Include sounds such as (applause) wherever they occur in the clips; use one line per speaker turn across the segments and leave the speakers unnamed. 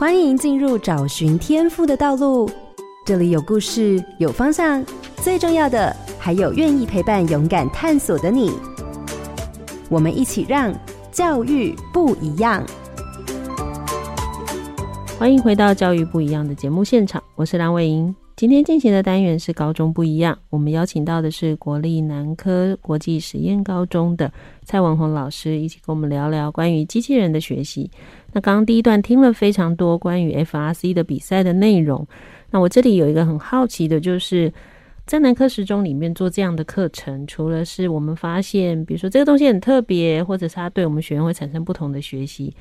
欢迎进入找寻天赋的道路，这里有故事，有方向，最重要的还有愿意陪伴、勇敢探索的你。我们一起让教育不一样。
欢迎回到《教育不一样》的节目现场，我是蓝伟莹。今天进行的单元是高中不一样，我们邀请到的是国立南科国际实验高中的蔡文宏老师，一起跟我们聊聊关于机器人的学习。那刚刚第一段听了非常多关于 FRC 的比赛的内容，那我这里有一个很好奇的，就是在南科实中里面做这样的课程，除了是我们发现，比如说这个东西很特别，或者是它对我们学员会产生不同的学习。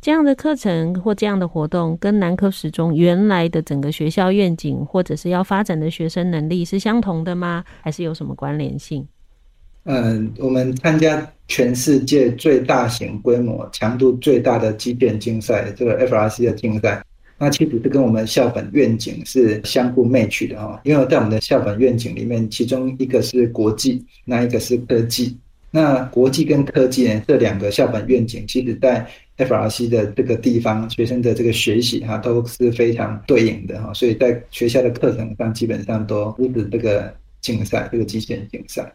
这样的课程或这样的活动，跟南科实中原来的整个学校愿景，或者是要发展的学生能力是相同的吗？还是有什么关联性？
嗯，我们参加全世界最大型规模、强度最大的机电竞赛，这个 FRC 的竞赛，那其实是跟我们校本愿景是相互 match 的哈。因为在我们的校本愿景里面，其中一个是国际，那一个是科技。那国际跟科技呢，这两个校本愿景，其实在 FRC 的这个地方，学生的这个学习哈都是非常对应的哈，所以在学校的课程上基本上都支持这个竞赛，这个机械竞赛。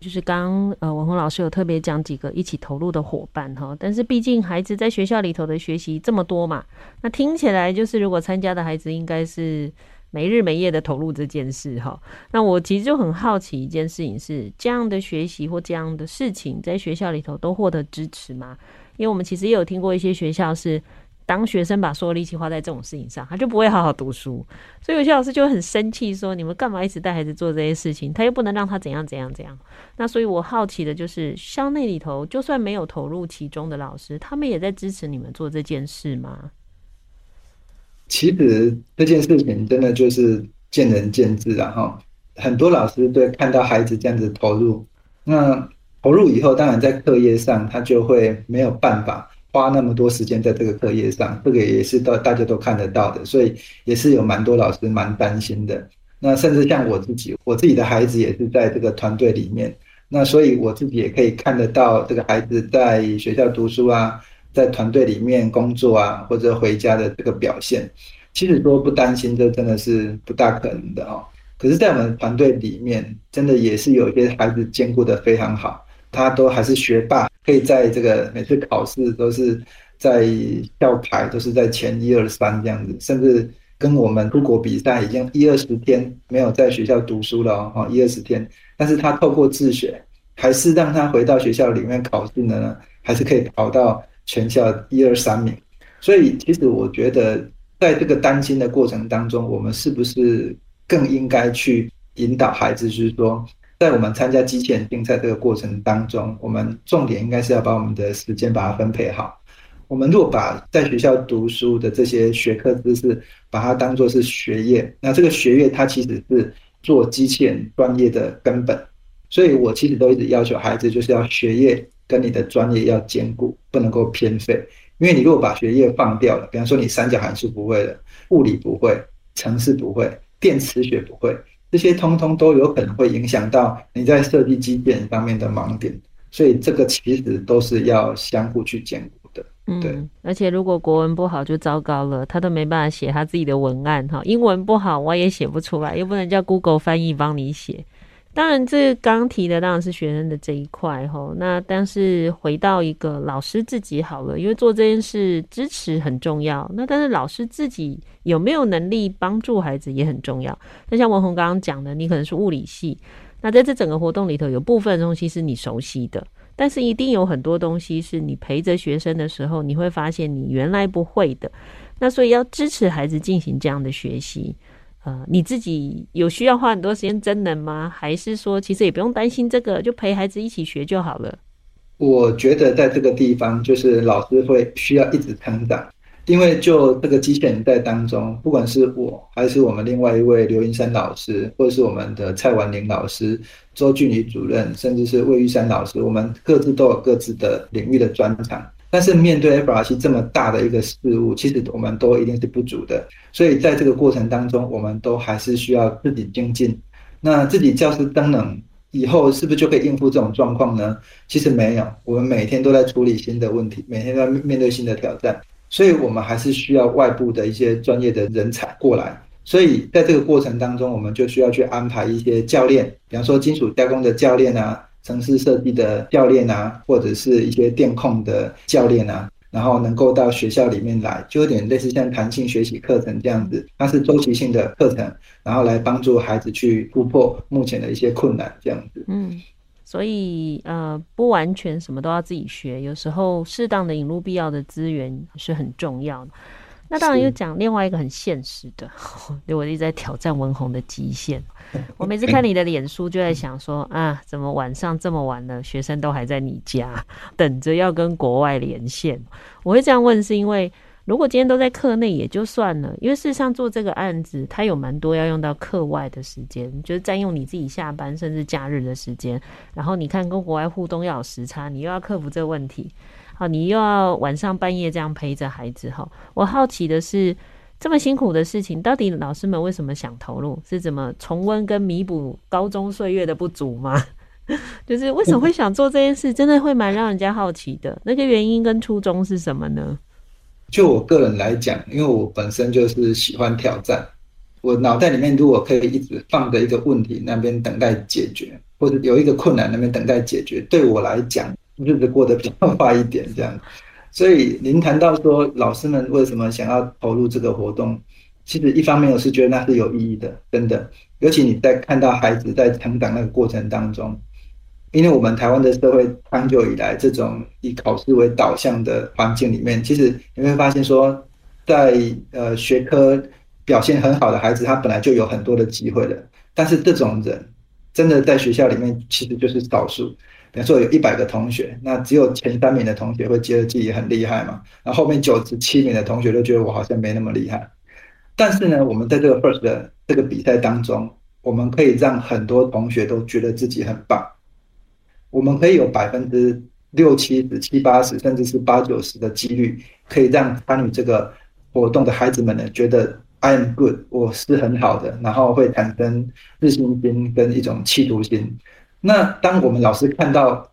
就是刚呃文红老师有特别讲几个一起投入的伙伴哈，但是毕竟孩子在学校里头的学习这么多嘛，那听起来就是如果参加的孩子应该是。没日没夜的投入这件事哈，那我其实就很好奇一件事情是，这样的学习或这样的事情在学校里头都获得支持吗？因为我们其实也有听过一些学校是，当学生把所有力气花在这种事情上，他就不会好好读书，所以有些老师就很生气，说你们干嘛一直带孩子做这些事情？他又不能让他怎样怎样怎样。那所以我好奇的就是，校内里头就算没有投入其中的老师，他们也在支持你们做这件事吗？
其实这件事情真的就是见仁见智啊！哈，很多老师对看到孩子这样子投入，那投入以后，当然在课业上他就会没有办法花那么多时间在这个课业上，这个也是到大家都看得到的，所以也是有蛮多老师蛮担心的。那甚至像我自己，我自己的孩子也是在这个团队里面，那所以我自己也可以看得到这个孩子在学校读书啊。在团队里面工作啊，或者回家的这个表现，其实说不担心，这真的是不大可能的哦。可是，在我们团队里面，真的也是有一些孩子兼顾的非常好，他都还是学霸，可以在这个每次考试都是在校排都是在前一二三这样子，甚至跟我们出国比赛已经一二十天没有在学校读书了哦，一二十天，但是他透过自学，还是让他回到学校里面考试呢，还是可以考到。全校一二三名，所以其实我觉得，在这个担心的过程当中，我们是不是更应该去引导孩子？就是说，在我们参加机器人竞赛这个过程当中，我们重点应该是要把我们的时间把它分配好。我们如果把在学校读书的这些学科知识，把它当作是学业，那这个学业它其实是做机器人专业的根本。所以我其实都一直要求孩子，就是要学业。跟你的专业要兼顾，不能够偏废。因为你如果把学业放掉了，比方说你三角函数不会了，物理不会，程式不会，电磁学不会，这些通通都有可能会影响到你在设计基建方面的盲点。所以这个其实都是要相互去兼顾的。对。嗯，
而且如果国文不好就糟糕了，他都没办法写他自己的文案哈。英文不好我也写不出来，又不能叫 Google 翻译帮你写。当然，这刚提的当然是学生的这一块吼。那但是回到一个老师自己好了，因为做这件事支持很重要。那但是老师自己有没有能力帮助孩子也很重要。那像文宏刚刚讲的，你可能是物理系，那在这整个活动里头，有部分东西是你熟悉的，但是一定有很多东西是你陪着学生的时候，你会发现你原来不会的。那所以要支持孩子进行这样的学习。呃，你自己有需要花很多时间真人吗？还是说其实也不用担心这个，就陪孩子一起学就好了？
我觉得在这个地方，就是老师会需要一直成长，因为就这个机器人在当中，不管是我还是我们另外一位刘云山老师，或者是我们的蔡婉玲老师、周俊宇主任，甚至是魏玉山老师，我们各自都有各自的领域的专长。但是面对 FRC 这么大的一个事物，其实我们都一定是不足的，所以在这个过程当中，我们都还是需要自己精进。那自己教师登冷以后，是不是就可以应付这种状况呢？其实没有，我们每天都在处理新的问题，每天都在面对新的挑战。所以我们还是需要外部的一些专业的人才过来。所以在这个过程当中，我们就需要去安排一些教练，比方说金属加工的教练啊，城市设计的教练啊，或者是一些电控的教练啊，然后能够到学校里面来，就有点类似像弹性学习课程这样子，它是周期性的课程，然后来帮助孩子去突破目前的一些困难这样子。
嗯，所以呃，不完全什么都要自己学，有时候适当的引入必要的资源是很重要的。那当然又讲另外一个很现实的，(laughs) 我一直在挑战文红的极限。我每次看你的脸书，就在想说啊，怎么晚上这么晚了，学生都还在你家等着要跟国外连线？我会这样问，是因为如果今天都在课内也就算了，因为事实上做这个案子，它有蛮多要用到课外的时间，就是占用你自己下班甚至假日的时间。然后你看跟国外互动要有时差，你又要克服这个问题。好，你又要晚上半夜这样陪着孩子哈。我好奇的是，这么辛苦的事情，到底老师们为什么想投入？是怎么重温跟弥补高中岁月的不足吗？(laughs) 就是为什么会想做这件事？真的会蛮让人家好奇的。那个原因跟初衷是什么呢？
就我个人来讲，因为我本身就是喜欢挑战，我脑袋里面如果可以一直放着一个问题那边等待解决，或者有一个困难那边等待解决，对我来讲。日子过得比较快一点，这样。所以您谈到说，老师们为什么想要投入这个活动？其实一方面我是觉得那是有意义的，真的。尤其你在看到孩子在成长那个过程当中，因为我们台湾的社会长久以来这种以考试为导向的环境里面，其实你会发现说，在呃学科表现很好的孩子，他本来就有很多的机会了。但是这种人真的在学校里面其实就是少数。比如说有一百个同学，那只有前三名的同学会觉得自己很厉害嘛，然后后面九十七名的同学都觉得我好像没那么厉害。但是呢，我们在这个 FIRST 的这个比赛当中，我们可以让很多同学都觉得自己很棒。我们可以有百分之六七十、七八十，甚至是八九十的几率，可以让参与这个活动的孩子们呢，觉得 I am good，我是很好的，然后会产生自信心跟一种企图心。那当我们老师看到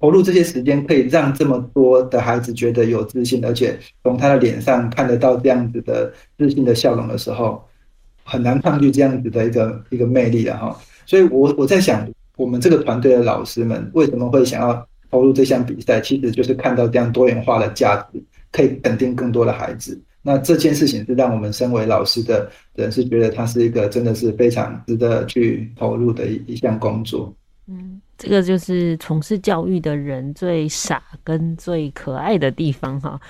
投入这些时间，可以让这么多的孩子觉得有自信，而且从他的脸上看得到这样子的自信的笑容的时候，很难抗拒这样子的一个一个魅力的哈。所以我我在想，我们这个团队的老师们为什么会想要投入这项比赛？其实就是看到这样多元化的价值，可以肯定更多的孩子。那这件事情是让我们身为老师的人是觉得它是一个真的是非常值得去投入的一一项工作。
嗯，这个就是从事教育的人最傻跟最可爱的地方哈，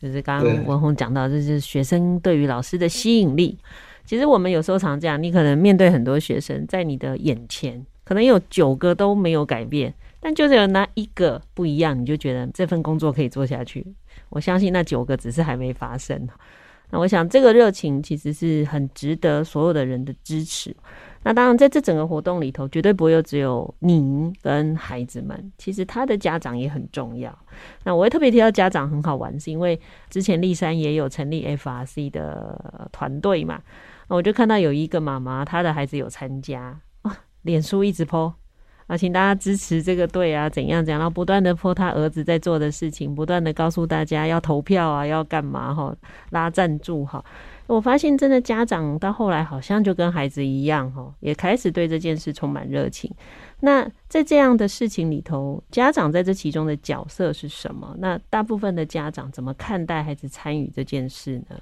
就是刚刚文宏讲到，就是学生对于老师的吸引力。其实我们有时候常这样，你可能面对很多学生，在你的眼前，可能有九个都没有改变，但就是有那一个不一样，你就觉得这份工作可以做下去。我相信那九个只是还没发生。那我想这个热情其实是很值得所有的人的支持。那当然，在这整个活动里头，绝对不会有只有您跟孩子们，其实他的家长也很重要。那我会特别提到家长很好玩，是因为之前丽山也有成立 FRC 的团队嘛，那我就看到有一个妈妈，她的孩子有参加啊，脸书一直 po 啊，请大家支持这个队啊，怎样怎样，然后不断的泼他儿子在做的事情，不断的告诉大家要投票啊，要干嘛哈，拉赞助哈。我发现，真的家长到后来好像就跟孩子一样，哈，也开始对这件事充满热情。那在这样的事情里头，家长在这其中的角色是什么？那大部分的家长怎么看待孩子参与这件事呢？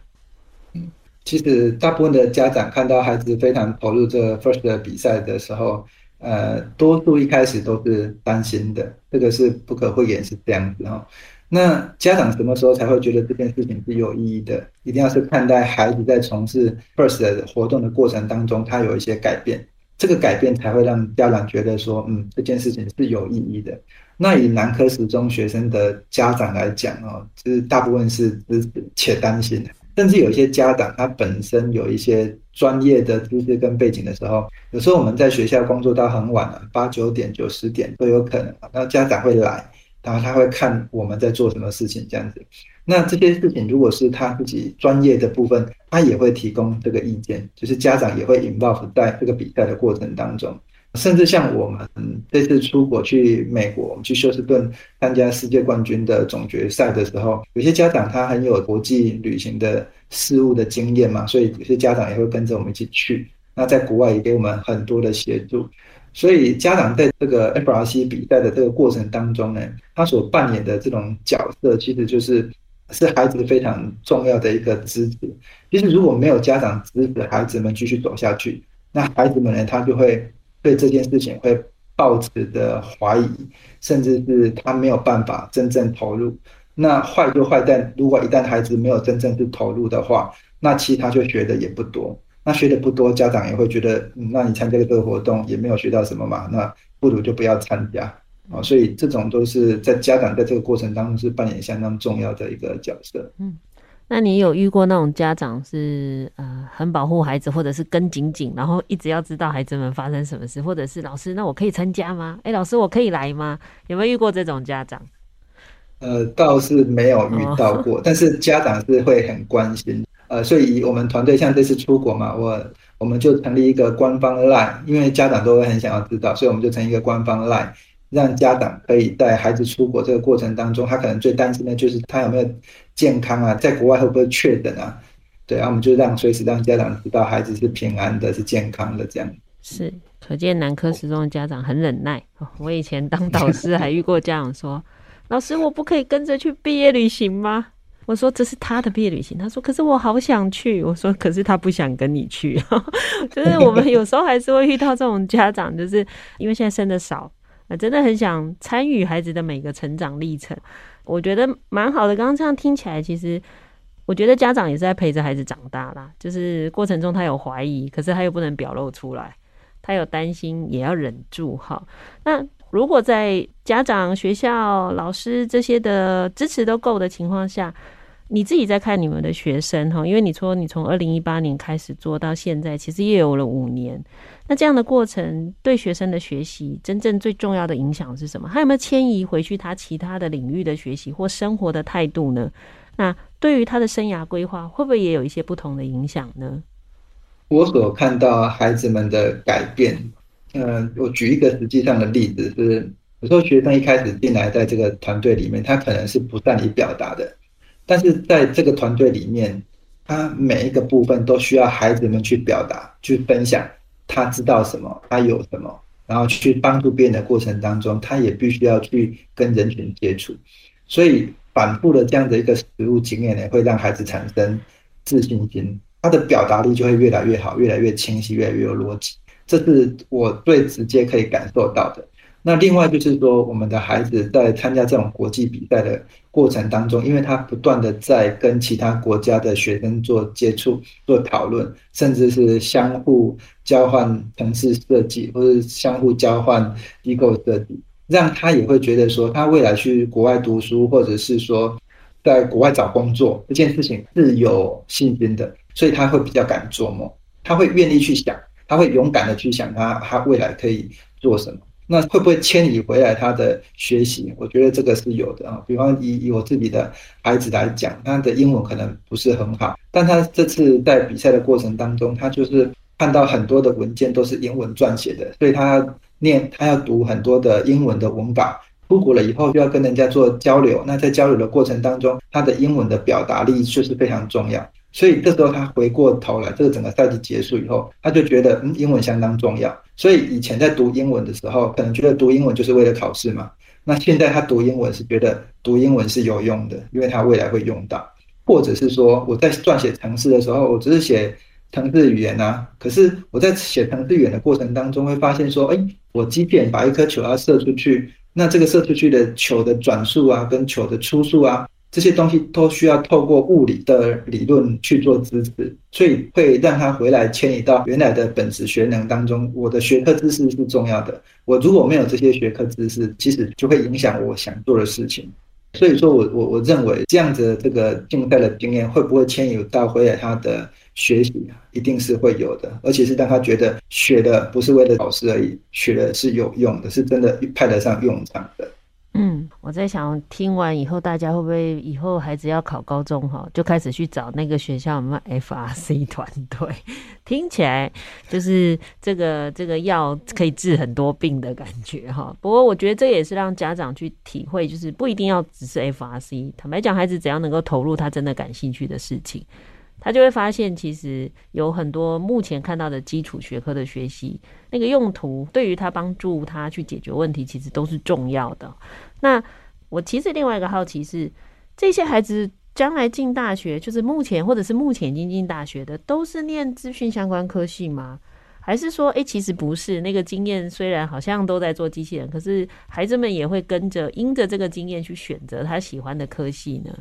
嗯，其实大部分的家长看到孩子非常投入这 FIRST 的比赛的时候，呃，多数一开始都是担心的，这个是不可讳言是这样子哦。那家长什么时候才会觉得这件事情是有意义的？一定要是看待孩子在从事 FIRST 的活动的过程当中，他有一些改变，这个改变才会让家长觉得说，嗯，这件事情是有意义的。那以南科十中学生的家长来讲哦，就是大部分是支持且担心的，甚至有一些家长他本身有一些专业的知识跟背景的时候，有时候我们在学校工作到很晚了，八九点、九十点都有可能，那家长会来。然后他会看我们在做什么事情，这样子。那这些事情如果是他自己专业的部分，他也会提供这个意见，就是家长也会 involve 在这个比赛的过程当中。甚至像我们这次出国去美国，我们去休斯顿参加世界冠军的总决赛的时候，有些家长他很有国际旅行的事务的经验嘛，所以有些家长也会跟着我们一起去。那在国外也给我们很多的协助，所以家长在这个 FRC 比赛的这个过程当中呢，他所扮演的这种角色，其实就是是孩子非常重要的一个支持。其实如果没有家长支持孩子们继续走下去，那孩子们呢，他就会。对这件事情会抱持的怀疑，甚至是他没有办法真正投入。那坏就坏在，如果一旦孩子没有真正去投入的话，那其他就学的也不多。那学的不多，家长也会觉得，那你参加这个活动也没有学到什么嘛，那不如就不要参加啊。所以这种都是在家长在这个过程当中是扮演相当重要的一个角色。嗯。
那你有遇过那种家长是呃很保护孩子，或者是跟紧紧，然后一直要知道孩子们发生什么事，或者是老师，那我可以参加吗？哎，老师我可以来吗？有没有遇过这种家长？
呃，倒是没有遇到过，哦、但是家长是会很关心。呃，所以我们团队像这次出国嘛，我我们就成立一个官方 LINE，因为家长都会很想要知道，所以我们就成立一个官方 LINE。让家长可以带孩子出国这个过程当中，他可能最担心的就是他有没有健康啊，在国外会不会确诊啊？对，然后我们就让随时让家长知道孩子是平安的，是健康的，这样。
是，可见南科十中的家长很忍耐。我以前当导师还遇过家长说：“老师，我不可以跟着去毕业旅行吗？”我说：“这是他的毕业旅行。”他说：“可是我好想去。”我说：“可是他不想跟你去。” (laughs) 就是我们有时候还是会遇到这种家长，就是因为现在生的少。真的很想参与孩子的每个成长历程，我觉得蛮好的。刚刚这样听起来，其实我觉得家长也是在陪着孩子长大啦。就是过程中他有怀疑，可是他又不能表露出来，他有担心也要忍住。哈，那如果在家长、学校、老师这些的支持都够的情况下，你自己在看你们的学生哈，因为你说你从二零一八年开始做到现在，其实也有了五年。那这样的过程对学生的学习，真正最重要的影响是什么？他有没有迁移回去他其他的领域的学习或生活的态度呢？那对于他的生涯规划，会不会也有一些不同的影响呢？
我所看到孩子们的改变，呃，我举一个实际上的例子，是有时候学生一开始进来在这个团队里面，他可能是不善于表达的。但是在这个团队里面，他每一个部分都需要孩子们去表达、去分享，他知道什么，他有什么，然后去帮助别人的过程当中，他也必须要去跟人群接触。所以反复的这样的一个实物经验呢，会让孩子产生自信心，他的表达力就会越来越好，越来越清晰，越来越有逻辑。这是我最直接可以感受到的。那另外就是说，我们的孩子在参加这种国际比赛的过程当中，因为他不断的在跟其他国家的学生做接触、做讨论，甚至是相互交换城市设计，或者相互交换机构设计，让他也会觉得说，他未来去国外读书，或者是说在国外找工作这件事情是有信心的，所以他会比较敢做梦，他会愿意去想，他会勇敢的去想他他未来可以做什么。那会不会迁移回来他的学习？我觉得这个是有的啊。比方以以我自己的孩子来讲，他的英文可能不是很好，但他这次在比赛的过程当中，他就是看到很多的文件都是英文撰写的，所以他念他要读很多的英文的文稿。出国了以后就要跟人家做交流，那在交流的过程当中，他的英文的表达力就是非常重要。所以这时候他回过头来，这个整个赛季结束以后，他就觉得嗯，英文相当重要。所以以前在读英文的时候，可能觉得读英文就是为了考试嘛。那现在他读英文是觉得读英文是有用的，因为他未来会用到。或者是说我在撰写程式的时候，我只是写程式语言啊，可是我在写程式语言的过程当中，会发现说，哎，我即便把一颗球要射出去，那这个射出去的球的转速啊，跟球的初速啊。这些东西都需要透过物理的理论去做支持，所以会让他回来迁移到原来的本职学能当中。我的学科知识是重要的，我如果没有这些学科知识，其实就会影响我想做的事情。所以说我我我认为这样子这个竞赛的经验会不会迁移到回来他的学习，一定是会有的，而且是让他觉得学的不是为了考试而已，学的是有用的，是真的派得上用场的。
嗯。我在想，听完以后，大家会不会以后孩子要考高中哈，就开始去找那个学校有没有 FRC 团队？听起来就是这个这个药可以治很多病的感觉哈。不过我觉得这也是让家长去体会，就是不一定要只是 FRC。坦白讲，孩子只要能够投入他真的感兴趣的事情，他就会发现其实有很多目前看到的基础学科的学习，那个用途对于他帮助他去解决问题，其实都是重要的。那我其实另外一个好奇是，这些孩子将来进大学，就是目前或者是目前已经进大学的，都是念资讯相关科系吗？还是说，哎，其实不是？那个经验虽然好像都在做机器人，可是孩子们也会跟着因着这个经验去选择他喜欢的科系呢？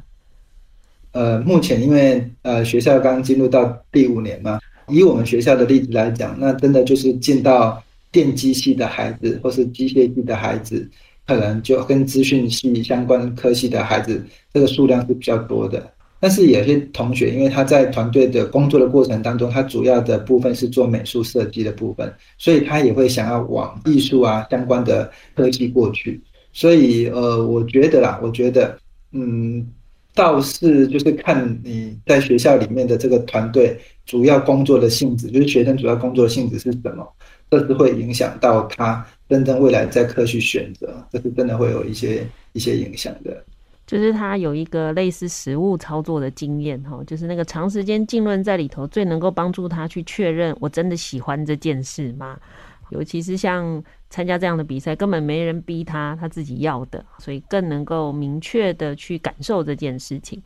呃，目前因为呃学校刚进入到第五年嘛，以我们学校的例子来讲，那真的就是进到电机系的孩子，或是机械系的孩子。可能就跟资讯系相关科系的孩子，这个数量是比较多的。但是有些同学，因为他在团队的工作的过程当中，他主要的部分是做美术设计的部分，所以他也会想要往艺术啊相关的科技过去。所以呃，我觉得啦，我觉得嗯，倒是就是看你在学校里面的这个团队主要工作的性质，就是学生主要工作的性质是什么，这是会影响到他。真正未来在科学选择，这是真的会有一些一些影响的。
就是他有一个类似实物操作的经验哈，就是那个长时间浸润在里头，最能够帮助他去确认我真的喜欢这件事吗？尤其是像参加这样的比赛，根本没人逼他，他自己要的，所以更能够明确的去感受这件事情。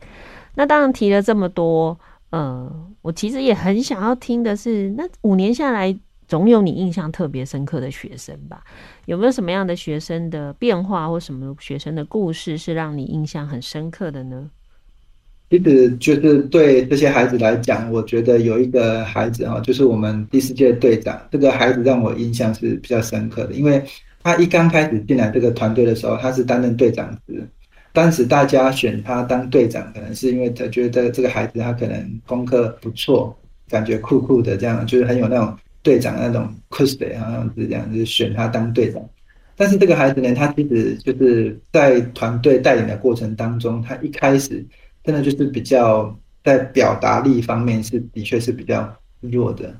那当然提了这么多，呃，我其实也很想要听的是，那五年下来。总有你印象特别深刻的学生吧？有没有什么样的学生的变化，或什么学生的故事是让你印象很深刻的呢？
其实就是对这些孩子来讲，我觉得有一个孩子哈，就是我们第四届队长，这个孩子让我印象是比较深刻的，因为他一刚开始进来这个团队的时候，他是担任队长职。当时大家选他当队长，可能是因为他觉得这个孩子他可能功课不错，感觉酷酷的，这样就是很有那种。队长那种 cosplay 好像是这样，就是选他当队长。但是这个孩子呢，他其实就是在团队带领的过程当中，他一开始真的就是比较在表达力方面是的确是比较弱的。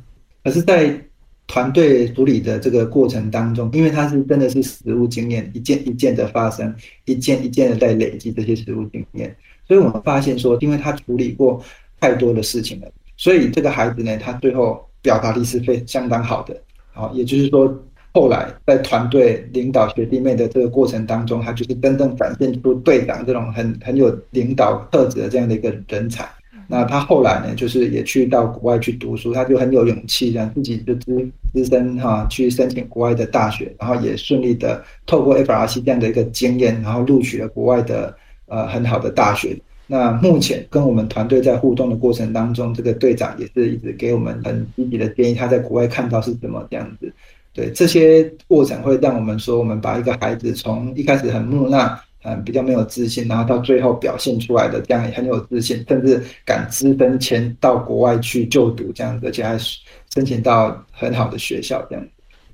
可是，在团队处理的这个过程当中，因为他是真的是实务经验，一件一件的发生，一件一件的在累积这些实务经验，所以我们发现说，因为他处理过太多的事情了，所以这个孩子呢，他最后。表达力是非相当好的，好，也就是说，后来在团队领导学弟妹的这个过程当中，他就是真正展现出队长这种很很有领导特质的这样的一个人才。那他后来呢，就是也去到国外去读书，他就很有勇气，让自己就资资深哈去申请国外的大学，然后也顺利的透过 FRC 这样的一个经验，然后录取了国外的呃很好的大学。那目前跟我们团队在互动的过程当中，这个队长也是一直给我们很积极的建议，他在国外看到是怎么这样子。对，这些过程会让我们说，我们把一个孩子从一开始很木讷、嗯比较没有自信，然后到最后表现出来的这样也很有自信，甚至敢资深前到国外去就读这样子，而且还申请到很好的学校这样。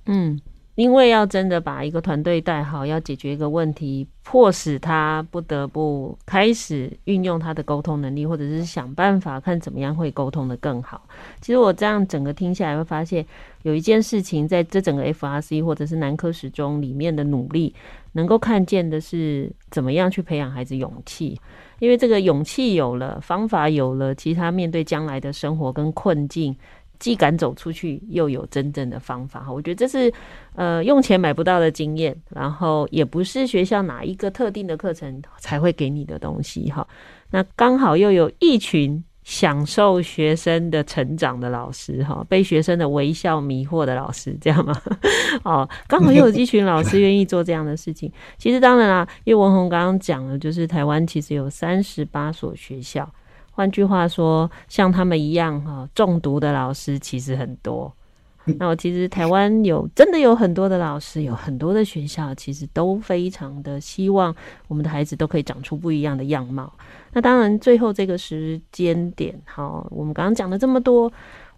嗯。因为要真的把一个团队带好，要解决一个问题，迫使他不得不开始运用他的沟通能力，或者是想办法看怎么样会沟通得更好。其实我这样整个听下来，会发现有一件事情在这整个 FRC 或者是南科时中里面的努力，能够看见的是怎么样去培养孩子勇气。因为这个勇气有了，方法有了，其实他面对将来的生活跟困境。既敢走出去，又有真正的方法哈，我觉得这是呃用钱买不到的经验，然后也不是学校哪一个特定的课程才会给你的东西哈。那刚好又有一群享受学生的成长的老师哈，被学生的微笑迷惑的老师，这样吗？(laughs) 哦，刚好又有一群老师愿意做这样的事情。其实当然啦，因为文宏刚刚讲了，就是台湾其实有三十八所学校。换句话说，像他们一样哈中毒的老师其实很多。(laughs) 那我其实台湾有真的有很多的老师，有很多的学校，其实都非常的希望我们的孩子都可以长出不一样的样貌。那当然，最后这个时间点，好，我们刚刚讲了这么多，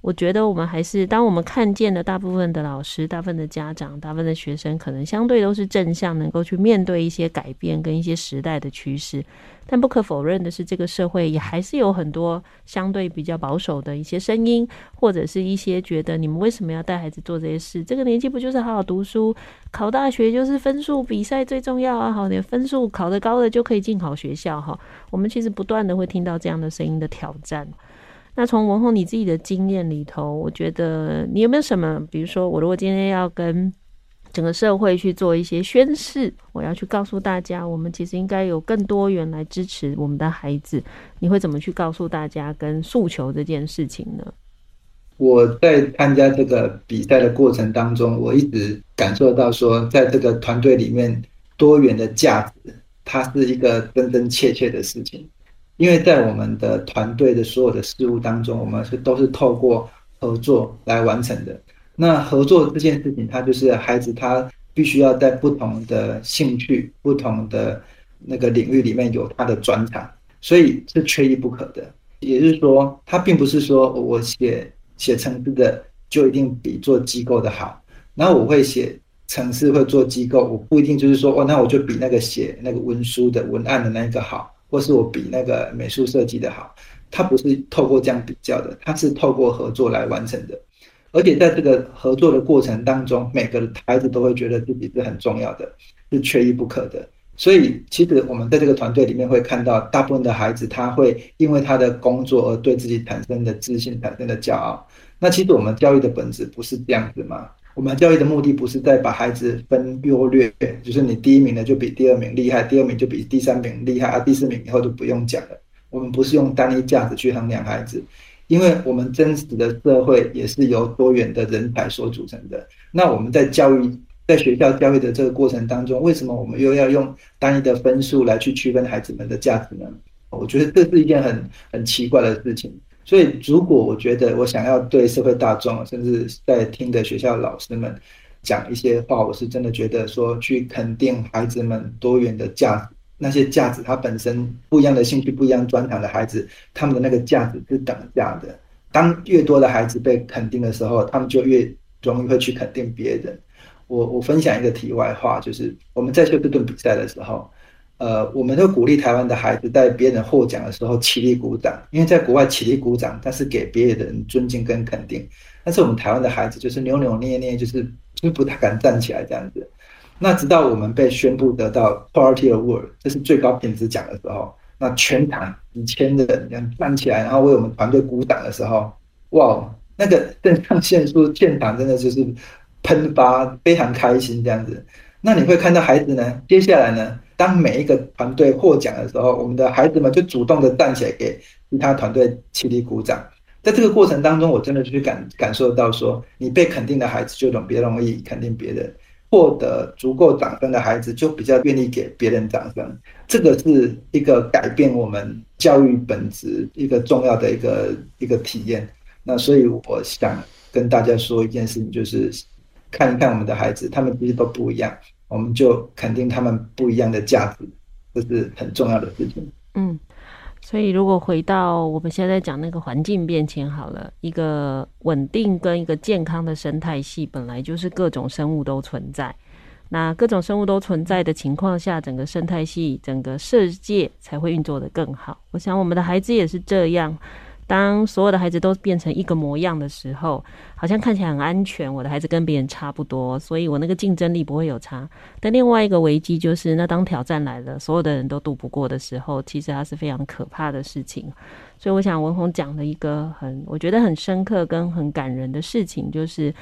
我觉得我们还是，当我们看见了大部分的老师、大部分的家长、大部分的学生，可能相对都是正向，能够去面对一些改变跟一些时代的趋势。但不可否认的是，这个社会也还是有很多相对比较保守的一些声音，或者是一些觉得你们为什么要带孩子做这些事？这个年纪不就是好好读书，考大学就是分数比赛最重要啊！好，你分数考得高的就可以进好学校哈。我们其实不断的会听到这样的声音的挑战。那从文宏你自己的经验里头，我觉得你有没有什么，比如说我如果今天要跟整个社会去做一些宣示，我要去告诉大家，我们其实应该有更多元来支持我们的孩子，你会怎么去告诉大家跟诉求这件事情呢？
我在参加这个比赛的过程当中，我一直感受到说，在这个团队里面，多元的价值，它是一个真真切切的事情。因为在我们的团队的所有的事务当中，我们是都是透过合作来完成的。那合作这件事情，它就是孩子他必须要在不同的兴趣、不同的那个领域里面有他的专长，所以是缺一不可的。也就是说，他并不是说我写写程式的就一定比做机构的好。然后我会写城市，会做机构，我不一定就是说哦，那我就比那个写那个文书的文案的那一个好。或是我比那个美术设计的好，他不是透过这样比较的，他是透过合作来完成的。而且在这个合作的过程当中，每个孩子都会觉得自己是很重要的，是缺一不可的。所以，其实我们在这个团队里面会看到，大部分的孩子他会因为他的工作而对自己产生的自信、产生的骄傲。那其实我们教育的本质不是这样子吗？我们教育的目的不是在把孩子分优劣，就是你第一名的就比第二名厉害，第二名就比第三名厉害，啊，第四名以后就不用讲了。我们不是用单一价值去衡量孩子，因为我们真实的社会也是由多元的人才所组成的。那我们在教育，在学校教育的这个过程当中，为什么我们又要用单一的分数来去区分孩子们的价值呢？我觉得这是一件很很奇怪的事情。所以，如果我觉得我想要对社会大众，甚至在听的学校老师们讲一些话，我是真的觉得说，去肯定孩子们多元的价值，那些价值，他本身不一样的兴趣、不一样专长的孩子，他们的那个价值是等价的。当越多的孩子被肯定的时候，他们就越容易会去肯定别人。我我分享一个题外话，就是我们在休斯顿比赛的时候。呃，我们都鼓励台湾的孩子在别人获奖的时候起立鼓掌，因为在国外起立鼓掌，但是给别人尊敬跟肯定。但是我们台湾的孩子就是扭扭捏捏，就是就不太敢站起来这样子。那直到我们被宣布得到 Quality Award，这是最高品质奖的时候，那全场几千人这样站起来，然后为我们团队鼓掌的时候，哇，那个肾上腺素现场真的就是喷发，非常开心这样子。那你会看到孩子呢，接下来呢？当每一个团队获奖的时候，我们的孩子们就主动的站起来给其他团队起立鼓掌。在这个过程当中，我真的去感感受到说，你被肯定的孩子就容别容易肯定别人，获得足够掌声的孩子就比较愿意给别人掌声。这个是一个改变我们教育本质一个重要的一个一个体验。那所以我想跟大家说一件事情，就是看一看我们的孩子，他们其实都不一样。我们就肯定他们不一样的价值，这是很重要的事情。
嗯，所以如果回到我们现在讲那个环境变迁好了，一个稳定跟一个健康的生态系，本来就是各种生物都存在。那各种生物都存在的情况下，整个生态系、整个世界才会运作得更好。我想我们的孩子也是这样。当所有的孩子都变成一个模样的时候，好像看起来很安全。我的孩子跟别人差不多，所以我那个竞争力不会有差。但另外一个危机就是，那当挑战来了，所有的人都渡不过的时候，其实它是非常可怕的事情。所以，我想文宏讲了一个很，我觉得很深刻跟很感人的事情，就是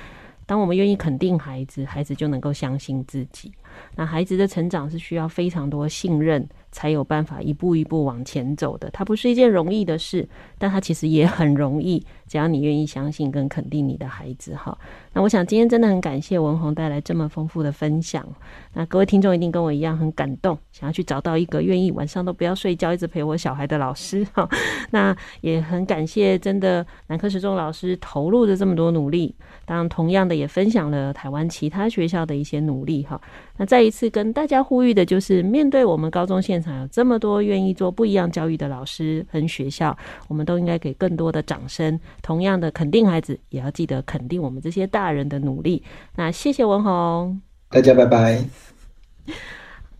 当我们愿意肯定孩子，孩子就能够相信自己。那孩子的成长是需要非常多信任，才有办法一步一步往前走的。它不是一件容易的事，但它其实也很容易。只要你愿意相信跟肯定你的孩子，哈。那我想今天真的很感谢文红带来这么丰富的分享。那各位听众一定跟我一样很感动，想要去找到一个愿意晚上都不要睡觉，一直陪我小孩的老师，哈。(laughs) 那也很感谢真的南科实中老师投入的这么多努力，当然同样的也分享了台湾其他学校的一些努力，哈。那再一次跟大家呼吁的就是，面对我们高中现场有这么多愿意做不一样教育的老师和学校，我们都应该给更多的掌声。同样的肯定孩子，也要记得肯定我们这些大人的努力。那谢谢文红，
大家拜拜。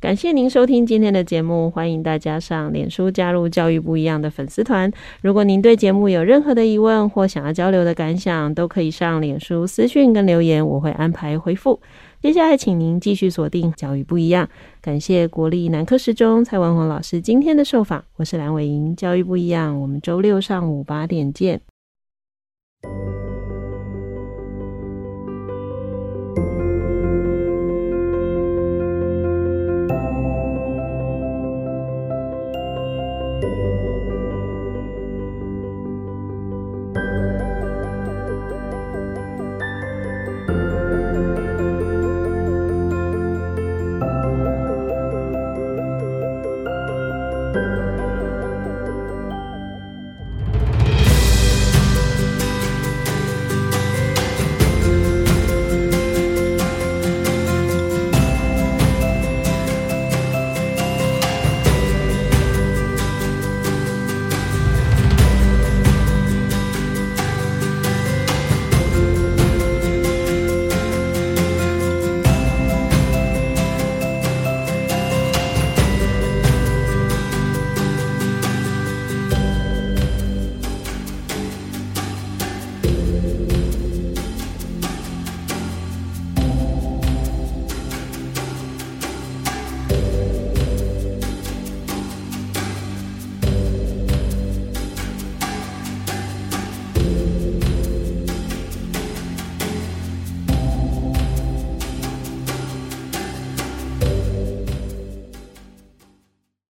感谢您收听今天的节目，欢迎大家上脸书加入教育不一样的粉丝团。如果您对节目有任何的疑问或想要交流的感想，都可以上脸书私讯跟留言，我会安排回复。接下来，请您继续锁定教育不一样。感谢国立南科十中蔡文宏老师今天的受访，我是蓝伟莹，教育不一样，我们周六上午八点见。